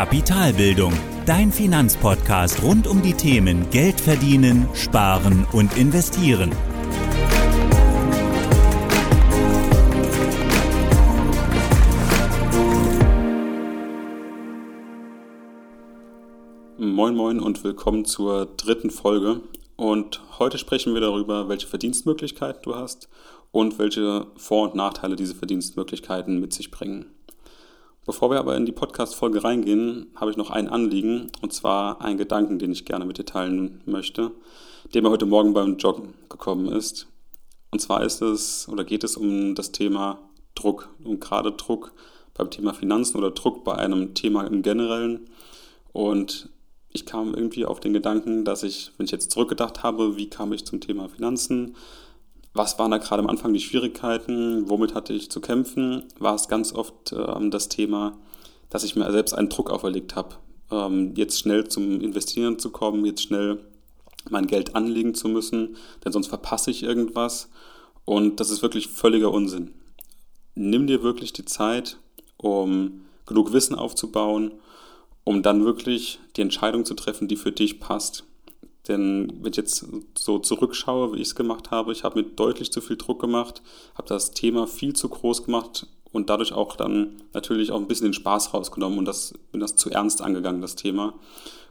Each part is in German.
Kapitalbildung, dein Finanzpodcast rund um die Themen Geld verdienen, sparen und investieren. Moin Moin und willkommen zur dritten Folge. Und heute sprechen wir darüber, welche Verdienstmöglichkeiten du hast und welche Vor- und Nachteile diese Verdienstmöglichkeiten mit sich bringen. Bevor wir aber in die Podcast-Folge reingehen, habe ich noch ein Anliegen und zwar einen Gedanken, den ich gerne mit dir teilen möchte, der mir heute Morgen beim Joggen gekommen ist. Und zwar ist es oder geht es um das Thema Druck und gerade Druck beim Thema Finanzen oder Druck bei einem Thema im Generellen. Und ich kam irgendwie auf den Gedanken, dass ich, wenn ich jetzt zurückgedacht habe, wie kam ich zum Thema Finanzen, was waren da gerade am Anfang die Schwierigkeiten, womit hatte ich zu kämpfen, war es ganz oft ähm, das Thema, dass ich mir selbst einen Druck auferlegt habe, ähm, jetzt schnell zum Investieren zu kommen, jetzt schnell mein Geld anlegen zu müssen, denn sonst verpasse ich irgendwas. Und das ist wirklich völliger Unsinn. Nimm dir wirklich die Zeit, um genug Wissen aufzubauen, um dann wirklich die Entscheidung zu treffen, die für dich passt. Denn wenn ich jetzt so zurückschaue, wie ich es gemacht habe, ich habe mir deutlich zu viel Druck gemacht, habe das Thema viel zu groß gemacht und dadurch auch dann natürlich auch ein bisschen den Spaß rausgenommen und das, bin das zu ernst angegangen, das Thema.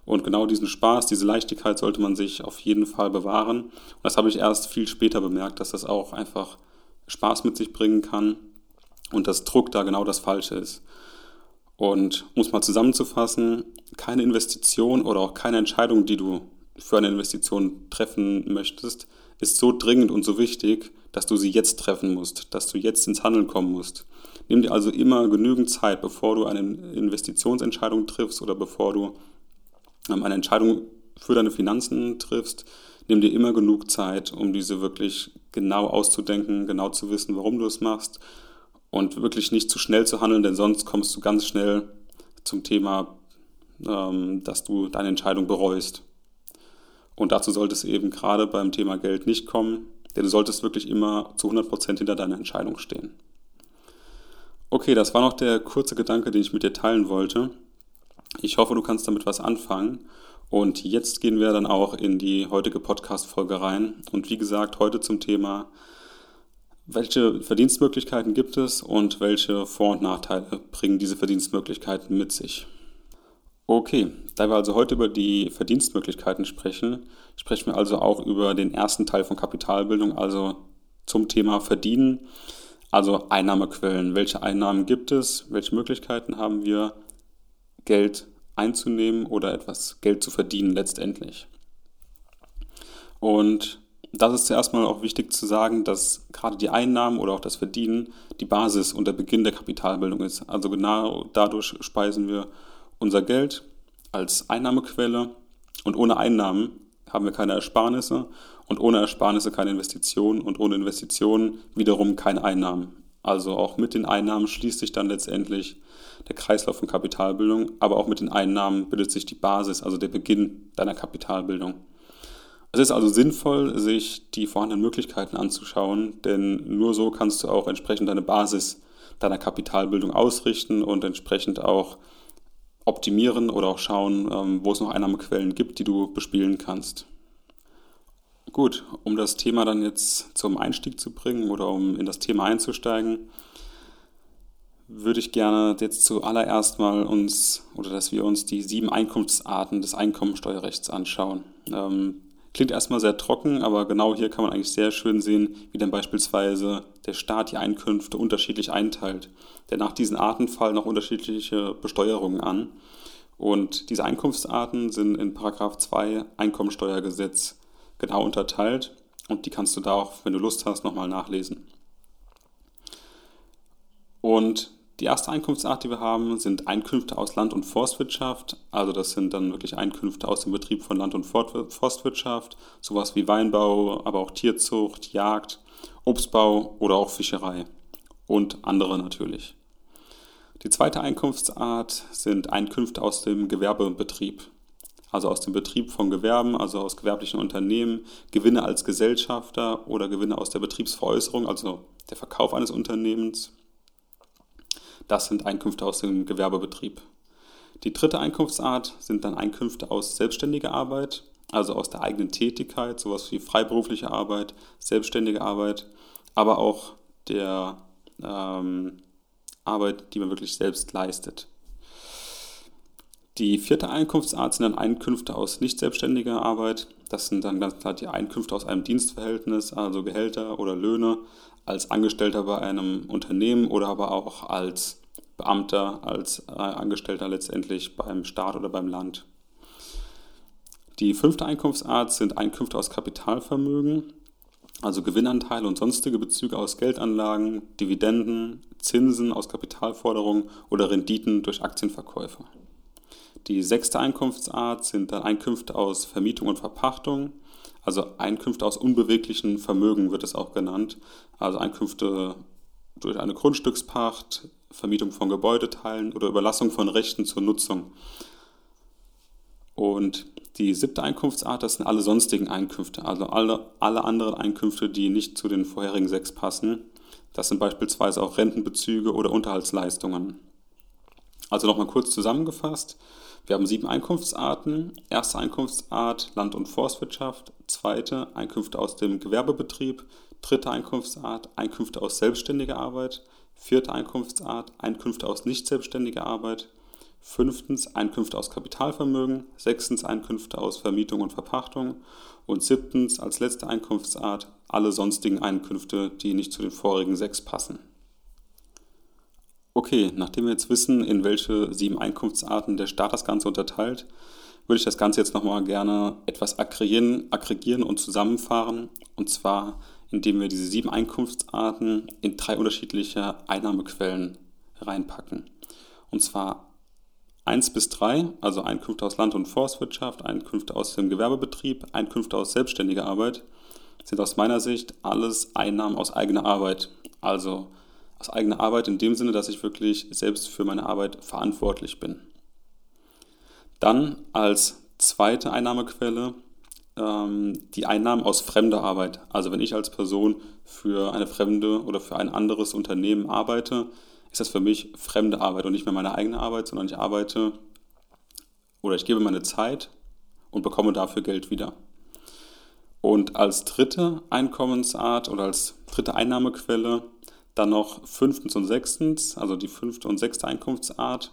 Und genau diesen Spaß, diese Leichtigkeit sollte man sich auf jeden Fall bewahren. Und das habe ich erst viel später bemerkt, dass das auch einfach Spaß mit sich bringen kann und dass Druck da genau das Falsche ist. Und um es mal zusammenzufassen, keine Investition oder auch keine Entscheidung, die du für eine Investition treffen möchtest, ist so dringend und so wichtig, dass du sie jetzt treffen musst, dass du jetzt ins Handeln kommen musst. Nimm dir also immer genügend Zeit, bevor du eine Investitionsentscheidung triffst oder bevor du ähm, eine Entscheidung für deine Finanzen triffst. Nimm dir immer genug Zeit, um diese wirklich genau auszudenken, genau zu wissen, warum du es machst und wirklich nicht zu schnell zu handeln, denn sonst kommst du ganz schnell zum Thema, ähm, dass du deine Entscheidung bereust. Und dazu sollte es eben gerade beim Thema Geld nicht kommen, denn du solltest wirklich immer zu 100% hinter deiner Entscheidung stehen. Okay, das war noch der kurze Gedanke, den ich mit dir teilen wollte. Ich hoffe, du kannst damit was anfangen. Und jetzt gehen wir dann auch in die heutige Podcast-Folge rein. Und wie gesagt, heute zum Thema, welche Verdienstmöglichkeiten gibt es und welche Vor- und Nachteile bringen diese Verdienstmöglichkeiten mit sich. Okay, da wir also heute über die Verdienstmöglichkeiten sprechen, sprechen wir also auch über den ersten Teil von Kapitalbildung, also zum Thema Verdienen, also Einnahmequellen. Welche Einnahmen gibt es? Welche Möglichkeiten haben wir, Geld einzunehmen oder etwas Geld zu verdienen letztendlich? Und das ist zuerst mal auch wichtig zu sagen, dass gerade die Einnahmen oder auch das Verdienen die Basis und der Beginn der Kapitalbildung ist. Also genau dadurch speisen wir unser Geld als Einnahmequelle und ohne Einnahmen haben wir keine Ersparnisse und ohne Ersparnisse keine Investitionen und ohne Investitionen wiederum keine Einnahmen. Also auch mit den Einnahmen schließt sich dann letztendlich der Kreislauf von Kapitalbildung, aber auch mit den Einnahmen bildet sich die Basis, also der Beginn deiner Kapitalbildung. Es ist also sinnvoll, sich die vorhandenen Möglichkeiten anzuschauen, denn nur so kannst du auch entsprechend deine Basis deiner Kapitalbildung ausrichten und entsprechend auch optimieren oder auch schauen, ähm, wo es noch Einnahmequellen gibt, die du bespielen kannst. Gut, um das Thema dann jetzt zum Einstieg zu bringen oder um in das Thema einzusteigen, würde ich gerne jetzt zuallererst mal uns oder dass wir uns die sieben Einkunftsarten des Einkommensteuerrechts anschauen. Ähm, Klingt erstmal sehr trocken, aber genau hier kann man eigentlich sehr schön sehen, wie dann beispielsweise der Staat die Einkünfte unterschiedlich einteilt. Denn nach diesen Arten fallen auch unterschiedliche Besteuerungen an. Und diese Einkunftsarten sind in Paragraph 2 Einkommensteuergesetz genau unterteilt. Und die kannst du da auch, wenn du Lust hast, nochmal nachlesen. Und die erste Einkunftsart, die wir haben, sind Einkünfte aus Land- und Forstwirtschaft. Also das sind dann wirklich Einkünfte aus dem Betrieb von Land- und Forstwirtschaft, sowas wie Weinbau, aber auch Tierzucht, Jagd, Obstbau oder auch Fischerei und andere natürlich. Die zweite Einkunftsart sind Einkünfte aus dem Gewerbebetrieb, also aus dem Betrieb von Gewerben, also aus gewerblichen Unternehmen, Gewinne als Gesellschafter oder Gewinne aus der Betriebsveräußerung, also der Verkauf eines Unternehmens das sind Einkünfte aus dem Gewerbebetrieb. Die dritte Einkunftsart sind dann Einkünfte aus selbstständiger Arbeit, also aus der eigenen Tätigkeit, sowas wie freiberufliche Arbeit, selbstständige Arbeit, aber auch der ähm, Arbeit, die man wirklich selbst leistet. Die vierte Einkunftsart sind dann Einkünfte aus nicht selbstständiger Arbeit. Das sind dann ganz klar die Einkünfte aus einem Dienstverhältnis, also Gehälter oder Löhne, als Angestellter bei einem Unternehmen oder aber auch als Beamter, als äh, Angestellter letztendlich beim Staat oder beim Land. Die fünfte Einkunftsart sind Einkünfte aus Kapitalvermögen, also Gewinnanteile und sonstige Bezüge aus Geldanlagen, Dividenden, Zinsen aus Kapitalforderungen oder Renditen durch Aktienverkäufe. Die sechste Einkunftsart sind dann Einkünfte aus Vermietung und Verpachtung, also Einkünfte aus unbeweglichen Vermögen wird es auch genannt, also Einkünfte durch eine Grundstückspacht, Vermietung von Gebäudeteilen oder Überlassung von Rechten zur Nutzung. Und die siebte Einkunftsart, das sind alle sonstigen Einkünfte, also alle, alle anderen Einkünfte, die nicht zu den vorherigen sechs passen. Das sind beispielsweise auch Rentenbezüge oder Unterhaltsleistungen. Also nochmal kurz zusammengefasst. Wir haben sieben Einkunftsarten. Erste Einkunftsart Land- und Forstwirtschaft. Zweite Einkünfte aus dem Gewerbebetrieb. Dritte Einkunftsart Einkünfte aus selbstständiger Arbeit. Vierte Einkunftsart Einkünfte aus nicht selbstständiger Arbeit. Fünftens Einkünfte aus Kapitalvermögen. Sechstens Einkünfte aus Vermietung und Verpachtung. Und siebtens als letzte Einkunftsart alle sonstigen Einkünfte, die nicht zu den vorigen sechs passen. Okay, nachdem wir jetzt wissen, in welche sieben Einkunftsarten der Staat das Ganze unterteilt, würde ich das Ganze jetzt nochmal gerne etwas aggregieren, aggregieren und zusammenfahren. Und zwar, indem wir diese sieben Einkunftsarten in drei unterschiedliche Einnahmequellen reinpacken. Und zwar 1 bis 3, also Einkünfte aus Land- und Forstwirtschaft, Einkünfte aus dem Gewerbebetrieb, Einkünfte aus selbstständiger Arbeit, sind aus meiner Sicht alles Einnahmen aus eigener Arbeit. Also aus eigener Arbeit in dem Sinne, dass ich wirklich selbst für meine Arbeit verantwortlich bin. Dann als zweite Einnahmequelle die Einnahmen aus fremder Arbeit. Also wenn ich als Person für eine fremde oder für ein anderes Unternehmen arbeite, ist das für mich fremde Arbeit und nicht mehr meine eigene Arbeit, sondern ich arbeite oder ich gebe meine Zeit und bekomme dafür Geld wieder. Und als dritte Einkommensart oder als dritte Einnahmequelle dann noch fünftens und sechstens, also die fünfte und sechste Einkunftsart,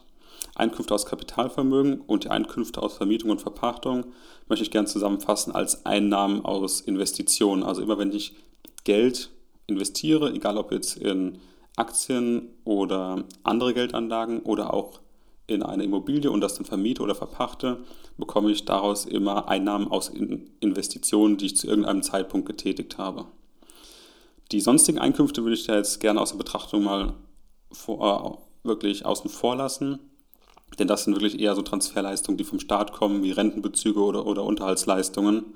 Einkünfte aus Kapitalvermögen und die Einkünfte aus Vermietung und Verpachtung möchte ich gerne zusammenfassen als Einnahmen aus Investitionen. Also immer wenn ich Geld investiere, egal ob jetzt in Aktien oder andere Geldanlagen oder auch in eine Immobilie und das dann vermiete oder verpachte, bekomme ich daraus immer Einnahmen aus Investitionen, die ich zu irgendeinem Zeitpunkt getätigt habe. Die sonstigen Einkünfte würde ich da jetzt gerne aus der Betrachtung mal vor, äh, wirklich außen vor lassen. Denn das sind wirklich eher so Transferleistungen, die vom Staat kommen, wie Rentenbezüge oder, oder Unterhaltsleistungen.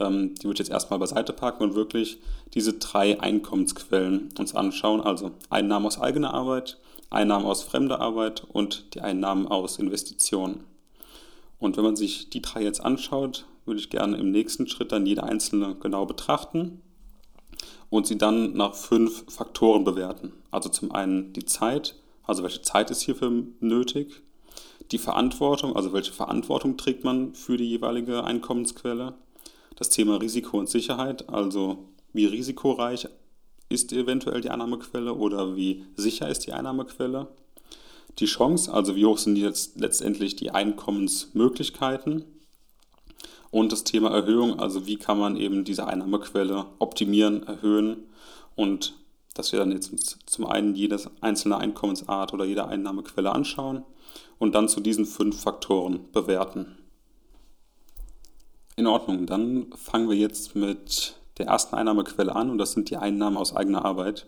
Ähm, die würde ich jetzt erstmal beiseite packen und wirklich diese drei Einkommensquellen uns anschauen. Also Einnahmen aus eigener Arbeit, Einnahmen aus fremder Arbeit und die Einnahmen aus Investitionen. Und wenn man sich die drei jetzt anschaut, würde ich gerne im nächsten Schritt dann jede einzelne genau betrachten und sie dann nach fünf Faktoren bewerten. Also zum einen die Zeit, also welche Zeit ist hierfür nötig, die Verantwortung, also welche Verantwortung trägt man für die jeweilige Einkommensquelle, das Thema Risiko und Sicherheit, also wie risikoreich ist eventuell die Einnahmequelle oder wie sicher ist die Einnahmequelle, die Chance, also wie hoch sind jetzt letztendlich die Einkommensmöglichkeiten? Und das Thema Erhöhung, also wie kann man eben diese Einnahmequelle optimieren, erhöhen? Und dass wir dann jetzt zum einen jede einzelne Einkommensart oder jede Einnahmequelle anschauen und dann zu diesen fünf Faktoren bewerten. In Ordnung, dann fangen wir jetzt mit der ersten Einnahmequelle an und das sind die Einnahmen aus eigener Arbeit.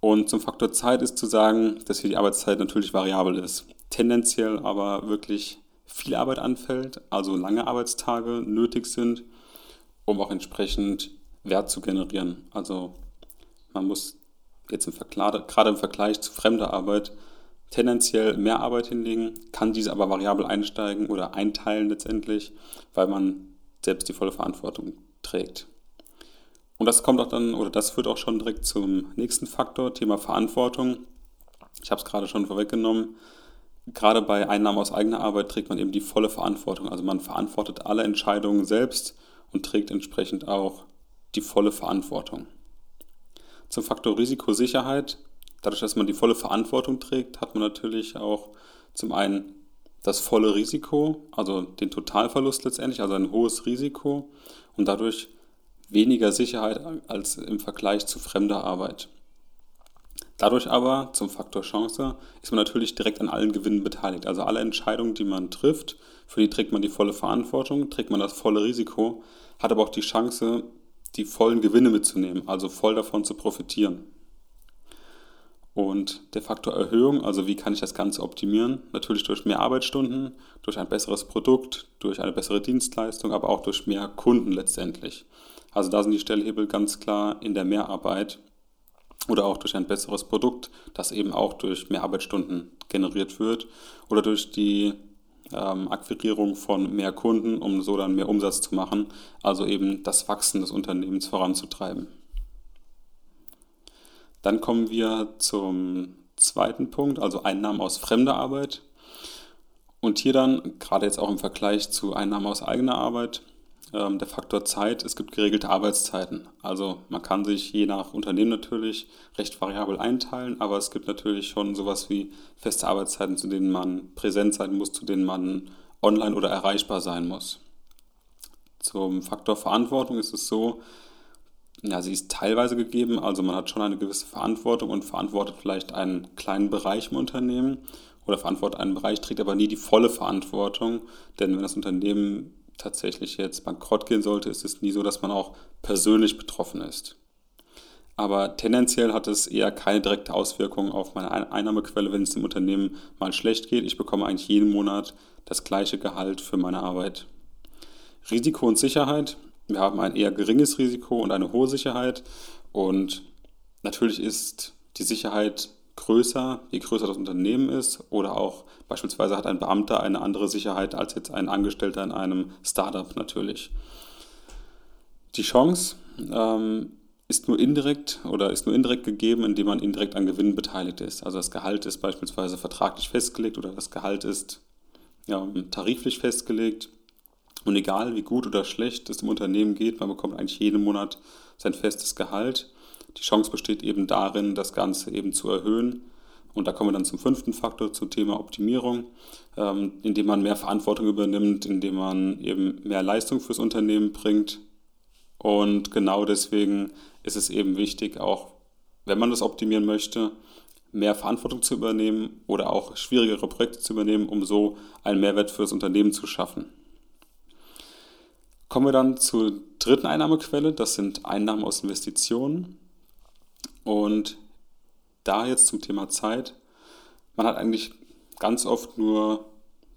Und zum Faktor Zeit ist zu sagen, dass hier die Arbeitszeit natürlich variabel ist. Tendenziell aber wirklich viel Arbeit anfällt, also lange Arbeitstage nötig sind, um auch entsprechend Wert zu generieren. Also man muss jetzt im gerade im Vergleich zu fremder Arbeit tendenziell mehr Arbeit hinlegen, kann diese aber variabel einsteigen oder einteilen letztendlich, weil man selbst die volle Verantwortung trägt. Und das kommt auch dann, oder das führt auch schon direkt zum nächsten Faktor, Thema Verantwortung. Ich habe es gerade schon vorweggenommen gerade bei Einnahmen aus eigener Arbeit trägt man eben die volle Verantwortung. Also man verantwortet alle Entscheidungen selbst und trägt entsprechend auch die volle Verantwortung. Zum Faktor Risikosicherheit. Dadurch, dass man die volle Verantwortung trägt, hat man natürlich auch zum einen das volle Risiko, also den Totalverlust letztendlich, also ein hohes Risiko und dadurch weniger Sicherheit als im Vergleich zu fremder Arbeit. Dadurch aber zum Faktor Chance ist man natürlich direkt an allen Gewinnen beteiligt. Also alle Entscheidungen, die man trifft, für die trägt man die volle Verantwortung, trägt man das volle Risiko, hat aber auch die Chance, die vollen Gewinne mitzunehmen, also voll davon zu profitieren. Und der Faktor Erhöhung, also wie kann ich das Ganze optimieren? Natürlich durch mehr Arbeitsstunden, durch ein besseres Produkt, durch eine bessere Dienstleistung, aber auch durch mehr Kunden letztendlich. Also da sind die Stellhebel ganz klar in der Mehrarbeit oder auch durch ein besseres Produkt, das eben auch durch mehr Arbeitsstunden generiert wird oder durch die ähm, Akquirierung von mehr Kunden, um so dann mehr Umsatz zu machen, also eben das Wachsen des Unternehmens voranzutreiben. Dann kommen wir zum zweiten Punkt, also Einnahmen aus fremder Arbeit. Und hier dann, gerade jetzt auch im Vergleich zu Einnahmen aus eigener Arbeit, ähm, der Faktor Zeit, es gibt geregelte Arbeitszeiten. Also man kann sich je nach Unternehmen natürlich recht variabel einteilen, aber es gibt natürlich schon sowas wie feste Arbeitszeiten, zu denen man präsent sein muss, zu denen man online oder erreichbar sein muss. Zum Faktor Verantwortung ist es so, ja, sie ist teilweise gegeben, also man hat schon eine gewisse Verantwortung und verantwortet vielleicht einen kleinen Bereich im Unternehmen oder verantwortet einen Bereich, trägt aber nie die volle Verantwortung, denn wenn das Unternehmen tatsächlich jetzt bankrott gehen sollte, ist es nie so, dass man auch persönlich betroffen ist. Aber tendenziell hat es eher keine direkte Auswirkung auf meine Einnahmequelle, wenn es dem Unternehmen mal schlecht geht. Ich bekomme eigentlich jeden Monat das gleiche Gehalt für meine Arbeit. Risiko und Sicherheit. Wir haben ein eher geringes Risiko und eine hohe Sicherheit. Und natürlich ist die Sicherheit größer, je größer das Unternehmen ist oder auch beispielsweise hat ein Beamter eine andere Sicherheit als jetzt ein Angestellter in einem Startup natürlich. Die Chance ähm, ist nur indirekt oder ist nur indirekt gegeben, indem man indirekt an Gewinnen beteiligt ist. Also das Gehalt ist beispielsweise vertraglich festgelegt oder das Gehalt ist ja, tariflich festgelegt. Und egal wie gut oder schlecht es dem Unternehmen geht, man bekommt eigentlich jeden Monat sein festes Gehalt. Die Chance besteht eben darin, das Ganze eben zu erhöhen. Und da kommen wir dann zum fünften Faktor, zum Thema Optimierung, ähm, indem man mehr Verantwortung übernimmt, indem man eben mehr Leistung fürs Unternehmen bringt. Und genau deswegen ist es eben wichtig, auch wenn man das optimieren möchte, mehr Verantwortung zu übernehmen oder auch schwierigere Projekte zu übernehmen, um so einen Mehrwert für das Unternehmen zu schaffen. Kommen wir dann zur dritten Einnahmequelle, das sind Einnahmen aus Investitionen. Und da jetzt zum Thema Zeit, man hat eigentlich ganz oft nur,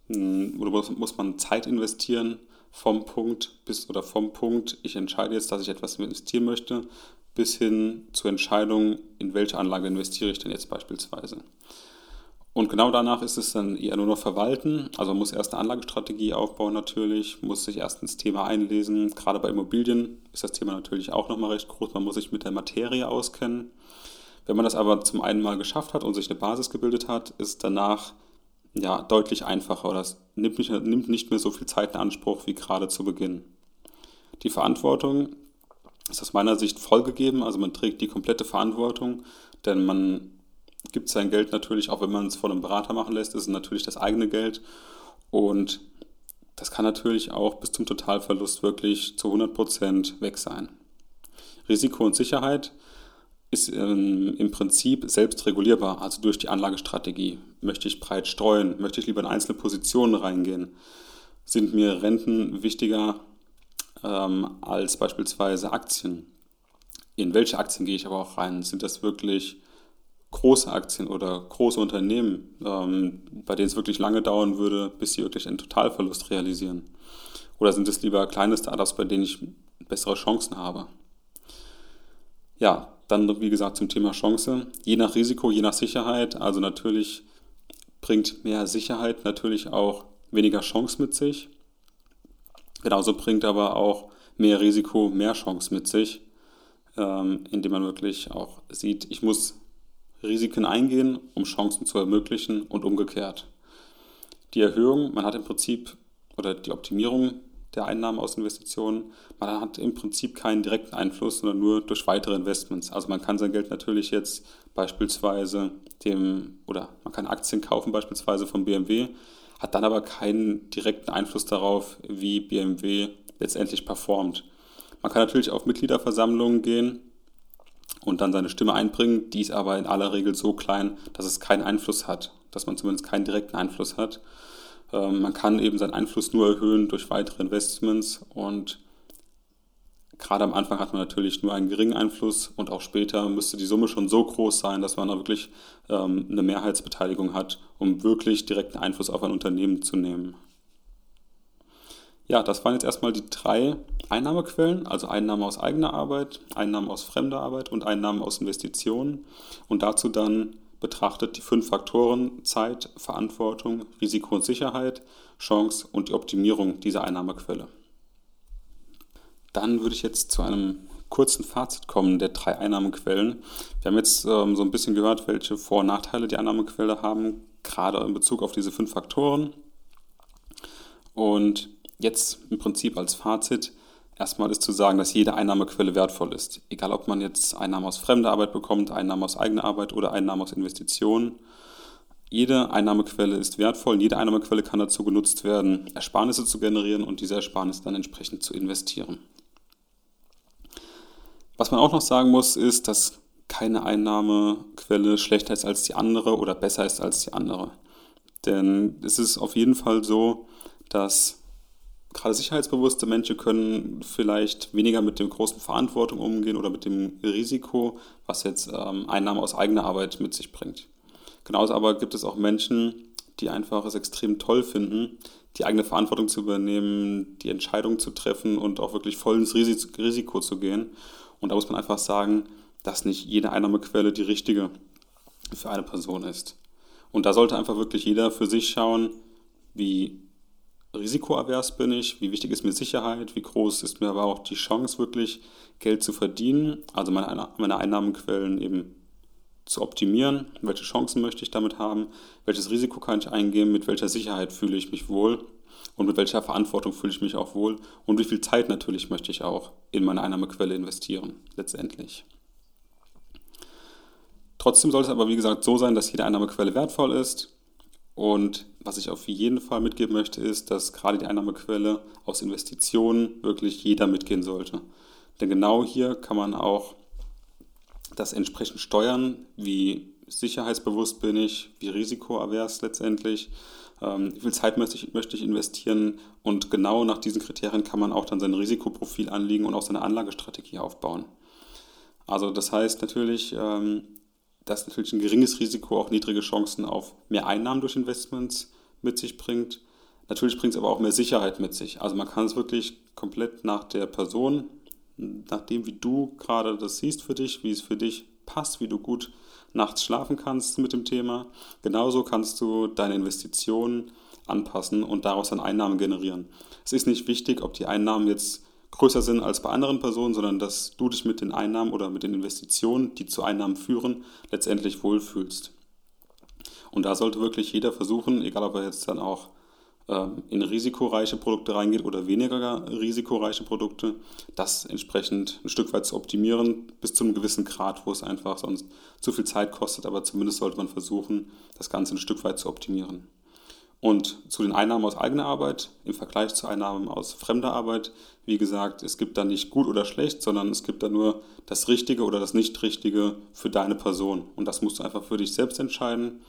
hm, oder muss man Zeit investieren vom Punkt bis oder vom Punkt, ich entscheide jetzt, dass ich etwas investieren möchte, bis hin zur Entscheidung, in welche Anlage investiere ich denn jetzt beispielsweise. Und genau danach ist es dann eher nur noch verwalten. Also man muss erst eine Anlagestrategie aufbauen natürlich, muss sich erst ins Thema einlesen. Gerade bei Immobilien ist das Thema natürlich auch nochmal recht groß. Man muss sich mit der Materie auskennen. Wenn man das aber zum einen mal geschafft hat und sich eine Basis gebildet hat, ist danach ja deutlich einfacher es nimmt nicht, nimmt nicht mehr so viel Zeit in Anspruch wie gerade zu Beginn. Die Verantwortung ist aus meiner Sicht vollgegeben, also man trägt die komplette Verantwortung, denn man gibt sein Geld natürlich, auch wenn man es von einem Berater machen lässt, ist es natürlich das eigene Geld. Und das kann natürlich auch bis zum Totalverlust wirklich zu 100% weg sein. Risiko und Sicherheit ist ähm, im Prinzip selbst regulierbar, also durch die Anlagestrategie. Möchte ich breit streuen? Möchte ich lieber in einzelne Positionen reingehen? Sind mir Renten wichtiger ähm, als beispielsweise Aktien? In welche Aktien gehe ich aber auch rein? Sind das wirklich große Aktien oder große Unternehmen, ähm, bei denen es wirklich lange dauern würde, bis sie wirklich einen Totalverlust realisieren? Oder sind es lieber kleine Startups, bei denen ich bessere Chancen habe? Ja, dann wie gesagt zum Thema Chance. Je nach Risiko, je nach Sicherheit. Also natürlich bringt mehr Sicherheit natürlich auch weniger Chance mit sich. Genauso bringt aber auch mehr Risiko mehr Chance mit sich, ähm, indem man wirklich auch sieht, ich muss Risiken eingehen, um Chancen zu ermöglichen und umgekehrt. die Erhöhung, man hat im Prinzip, oder die Optimierung der Einnahmen aus Investitionen, man hat im Prinzip keinen direkten Einfluss, sondern nur durch weitere Investments. Also man kann sein Geld natürlich jetzt beispielsweise dem, oder man kann Aktien kaufen beispielsweise von BMW, hat dann aber keinen direkten Einfluss darauf, wie BMW letztendlich performt. Man kann natürlich auf Mitgliederversammlungen gehen und dann seine Stimme einbringen, die ist aber in aller Regel so klein, dass es keinen Einfluss hat, dass man zumindest keinen direkten Einfluss hat. Ähm, man kann eben seinen Einfluss nur erhöhen durch weitere Investments und gerade am Anfang hat man natürlich nur einen geringen Einfluss und auch später müsste die Summe schon so groß sein, dass man da wirklich ähm, eine Mehrheitsbeteiligung hat, um wirklich direkten Einfluss auf ein Unternehmen zu nehmen. Ja, das waren jetzt erstmal die drei Einnahmequellen, also Einnahmen aus eigener Arbeit, Einnahmen aus fremder Arbeit und Einnahmen aus Investitionen und dazu dann betrachtet die fünf Faktoren Zeit, Verantwortung, Risiko und Sicherheit, Chance und die Optimierung dieser Einnahmequelle. Dann würde ich jetzt zu einem kurzen Fazit kommen der drei Einnahmequellen. Wir haben jetzt ähm, so ein bisschen gehört, welche Vor- und Nachteile die Einnahmequelle haben, gerade in Bezug auf diese fünf Faktoren. Und jetzt im Prinzip als Fazit, erstmal ist zu sagen, dass jede Einnahmequelle wertvoll ist. Egal, ob man jetzt Einnahmen aus fremder Arbeit bekommt, Einnahmen aus eigener Arbeit oder Einnahmen aus Investitionen. Jede Einnahmequelle ist wertvoll und jede Einnahmequelle kann dazu genutzt werden, Ersparnisse zu generieren und diese Ersparnisse dann entsprechend zu investieren. Was man auch noch sagen muss, ist, dass keine Einnahmequelle schlechter ist als die andere oder besser ist als die andere. Denn es ist auf jeden Fall so, dass gerade sicherheitsbewusste Menschen können vielleicht weniger mit der großen Verantwortung umgehen oder mit dem Risiko, was jetzt ähm, Einnahmen aus eigener Arbeit mit sich bringt. Genauso aber gibt es auch Menschen, die einfach es extrem toll finden, die eigene Verantwortung zu übernehmen, die Entscheidung zu treffen und auch wirklich voll ins Risiko zu gehen und da muss man einfach sagen, dass nicht jede Einnahmequelle die richtige für eine Person ist. Und da sollte einfach wirklich jeder für sich schauen, wie risikoavers bin ich, wie wichtig ist mir Sicherheit, wie groß ist mir aber auch die Chance wirklich Geld zu verdienen, also meine, meine Einnahmenquellen eben zu optimieren, welche Chancen möchte ich damit haben, welches Risiko kann ich eingehen, mit welcher Sicherheit fühle ich mich wohl? Und mit welcher Verantwortung fühle ich mich auch wohl? Und wie viel Zeit natürlich möchte ich auch in meine Einnahmequelle investieren, letztendlich. Trotzdem sollte es aber, wie gesagt, so sein, dass jede Einnahmequelle wertvoll ist. Und was ich auf jeden Fall mitgeben möchte, ist, dass gerade die Einnahmequelle aus Investitionen wirklich jeder mitgehen sollte. Denn genau hier kann man auch das entsprechend steuern, wie sicherheitsbewusst bin ich, wie risikoavers letztendlich ähm, wie viel Zeit möchte ich, möchte ich investieren und genau nach diesen Kriterien kann man auch dann sein Risikoprofil anlegen und auch seine Anlagestrategie aufbauen. Also das heißt natürlich, dass natürlich ein geringes Risiko auch niedrige Chancen auf mehr Einnahmen durch Investments mit sich bringt. Natürlich bringt es aber auch mehr Sicherheit mit sich. Also man kann es wirklich komplett nach der Person, nach dem, wie du gerade das siehst für dich, wie es für dich passt, wie du gut nachts schlafen kannst mit dem Thema. Genauso kannst du deine Investitionen anpassen und daraus dann Einnahmen generieren. Es ist nicht wichtig, ob die Einnahmen jetzt größer sind als bei anderen Personen, sondern dass du dich mit den Einnahmen oder mit den Investitionen, die zu Einnahmen führen, letztendlich wohlfühlst. Und da sollte wirklich jeder versuchen, egal ob er jetzt dann auch ähm, in risikoreiche Produkte reingeht oder weniger risikoreiche Produkte, das entsprechend ein Stück weit zu optimieren, bis zu einem gewissen Grad, wo es einfach sonst zu viel Zeit kostet, aber zumindest sollte man versuchen, das Ganze ein Stück weit zu optimieren. Und zu den Einnahmen aus eigener Arbeit im Vergleich zu Einnahmen aus fremder Arbeit, wie gesagt, es gibt da nicht gut oder schlecht, sondern es gibt da nur das Richtige oder das Nicht-Richtige für deine Person. Und das musst du einfach für dich selbst entscheiden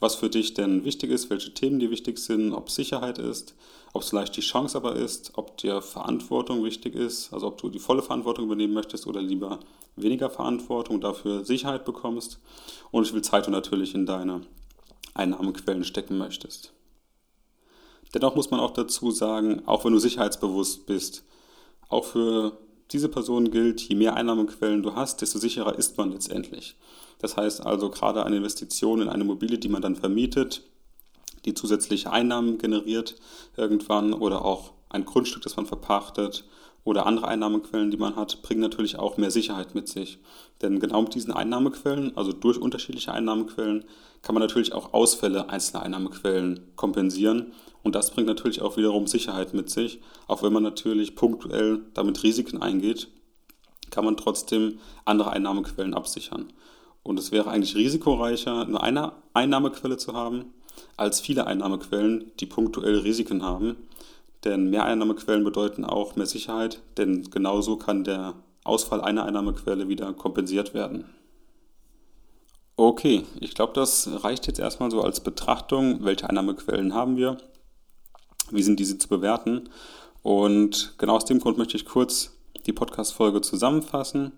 was für dich denn wichtig ist, welche Themen dir wichtig sind, ob Sicherheit ist, ob es vielleicht die Chance aber ist, ob dir Verantwortung wichtig ist, also ob du die volle Verantwortung übernehmen möchtest oder lieber weniger Verantwortung, dafür Sicherheit bekommst und wie viel Zeit du natürlich in deine Einnahmequellen stecken möchtest. Dennoch muss man auch dazu sagen, auch wenn du sicherheitsbewusst bist, auch für diese Person gilt, je mehr Einnahmequellen du hast, desto sicherer ist man letztendlich. Das heißt also gerade eine Investition in eine Immobilie, die man dann vermietet, die zusätzliche Einnahmen generiert irgendwann oder auch ein Grundstück, das man verpachtet oder andere Einnahmequellen, die man hat, bringen natürlich auch mehr Sicherheit mit sich. Denn genau mit diesen Einnahmequellen, also durch unterschiedliche Einnahmequellen, kann man natürlich auch Ausfälle einzelner Einnahmequellen kompensieren. Und das bringt natürlich auch wiederum Sicherheit mit sich. Auch wenn man natürlich punktuell damit Risiken eingeht, kann man trotzdem andere Einnahmequellen absichern. Und es wäre eigentlich risikoreicher, nur eine Einnahmequelle zu haben, als viele Einnahmequellen, die punktuell Risiken haben. Denn mehr Einnahmequellen bedeuten auch mehr Sicherheit, denn genauso kann der Ausfall einer Einnahmequelle wieder kompensiert werden. Okay, ich glaube, das reicht jetzt erstmal so als Betrachtung. Welche Einnahmequellen haben wir? Wie sind diese zu bewerten? Und genau aus dem Grund möchte ich kurz die Podcast-Folge zusammenfassen.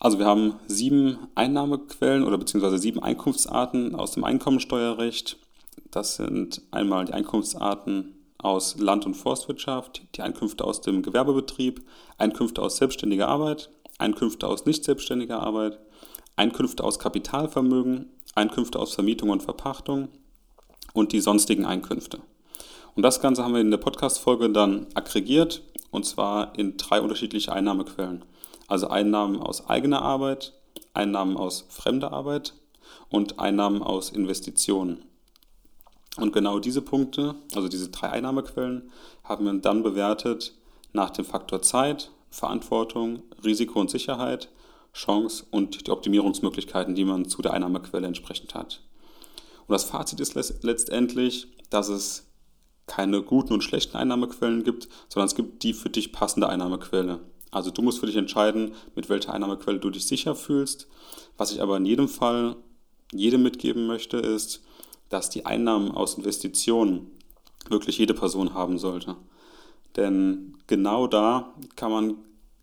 Also wir haben sieben Einnahmequellen oder beziehungsweise sieben Einkunftsarten aus dem Einkommensteuerrecht. Das sind einmal die Einkunftsarten aus Land- und Forstwirtschaft, die Einkünfte aus dem Gewerbebetrieb, Einkünfte aus selbstständiger Arbeit, Einkünfte aus nicht selbstständiger Arbeit, Einkünfte aus Kapitalvermögen, Einkünfte aus Vermietung und Verpachtung und die sonstigen Einkünfte. Und das Ganze haben wir in der Podcast-Folge dann aggregiert und zwar in drei unterschiedliche Einnahmequellen. Also Einnahmen aus eigener Arbeit, Einnahmen aus fremder Arbeit und Einnahmen aus Investitionen. Und genau diese Punkte, also diese drei Einnahmequellen, haben wir dann bewertet nach dem Faktor Zeit, Verantwortung, Risiko und Sicherheit, Chance und die Optimierungsmöglichkeiten, die man zu der Einnahmequelle entsprechend hat. Und das Fazit ist letztendlich, dass es keine guten und schlechten Einnahmequellen gibt, sondern es gibt die für dich passende Einnahmequelle. Also du musst für dich entscheiden, mit welcher Einnahmequelle du dich sicher fühlst. Was ich aber in jedem Fall jedem mitgeben möchte, ist, dass die Einnahmen aus Investitionen wirklich jede Person haben sollte. Denn genau da kann man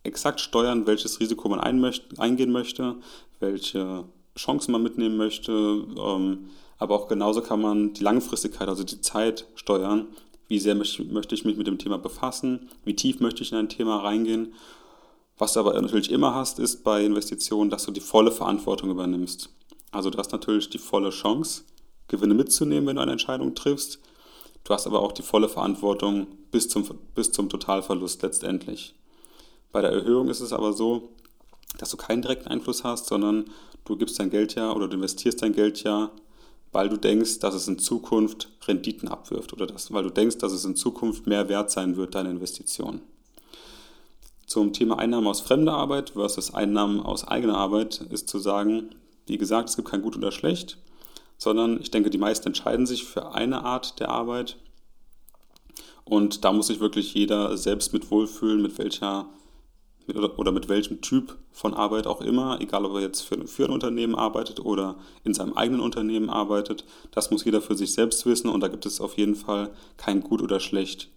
exakt steuern, welches Risiko man eingehen möchte, welche Chancen man mitnehmen möchte. Ähm, aber auch genauso kann man die Langfristigkeit, also die Zeit steuern. Wie sehr möchte ich mich mit dem Thema befassen? Wie tief möchte ich in ein Thema reingehen? Was du aber natürlich immer hast, ist bei Investitionen, dass du die volle Verantwortung übernimmst. Also du hast natürlich die volle Chance, Gewinne mitzunehmen, wenn du eine Entscheidung triffst. Du hast aber auch die volle Verantwortung bis zum, bis zum Totalverlust letztendlich. Bei der Erhöhung ist es aber so, dass du keinen direkten Einfluss hast, sondern du gibst dein Geld ja oder du investierst dein Geld ja, weil du denkst, dass es in Zukunft Renditen abwirft oder das, weil du denkst, dass es in Zukunft mehr wert sein wird, deine Investition. Zum Thema Einnahmen aus fremder Arbeit versus Einnahmen aus eigener Arbeit ist zu sagen, wie gesagt, es gibt kein Gut oder Schlecht sondern ich denke, die meisten entscheiden sich für eine Art der Arbeit. Und da muss sich wirklich jeder selbst mit wohlfühlen, mit welcher oder mit welchem Typ von Arbeit auch immer, egal ob er jetzt für, für ein Unternehmen arbeitet oder in seinem eigenen Unternehmen arbeitet, das muss jeder für sich selbst wissen und da gibt es auf jeden Fall kein Gut oder Schlecht.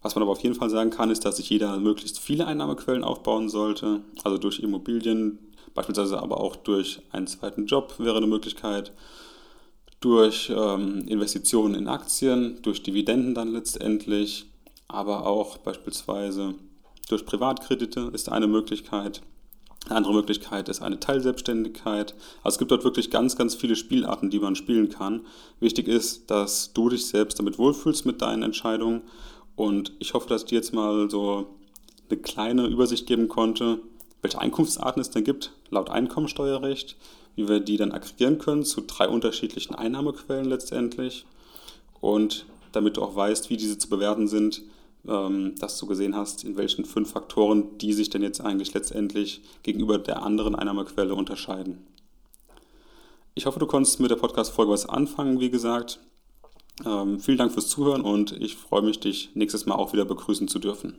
Was man aber auf jeden Fall sagen kann, ist, dass sich jeder möglichst viele Einnahmequellen aufbauen sollte, also durch Immobilien, Beispielsweise aber auch durch einen zweiten Job wäre eine Möglichkeit, durch ähm, Investitionen in Aktien, durch Dividenden dann letztendlich, aber auch beispielsweise durch Privatkredite ist eine Möglichkeit. Eine andere Möglichkeit ist eine Teilselbstständigkeit. Also es gibt dort wirklich ganz, ganz viele Spielarten, die man spielen kann. Wichtig ist, dass du dich selbst damit wohlfühlst mit deinen Entscheidungen. Und ich hoffe, dass ich dir jetzt mal so eine kleine Übersicht geben konnte, welche Einkunftsarten es denn gibt, laut Einkommensteuerrecht, wie wir die dann aggregieren können zu drei unterschiedlichen Einnahmequellen letztendlich. Und damit du auch weißt, wie diese zu bewerten sind, ähm, dass du gesehen hast, in welchen fünf Faktoren die sich denn jetzt eigentlich letztendlich gegenüber der anderen Einnahmequelle unterscheiden. Ich hoffe, du konntest mit der Podcast-Folge was anfangen, wie gesagt. Ähm, vielen Dank fürs Zuhören und ich freue mich, dich nächstes Mal auch wieder begrüßen zu dürfen.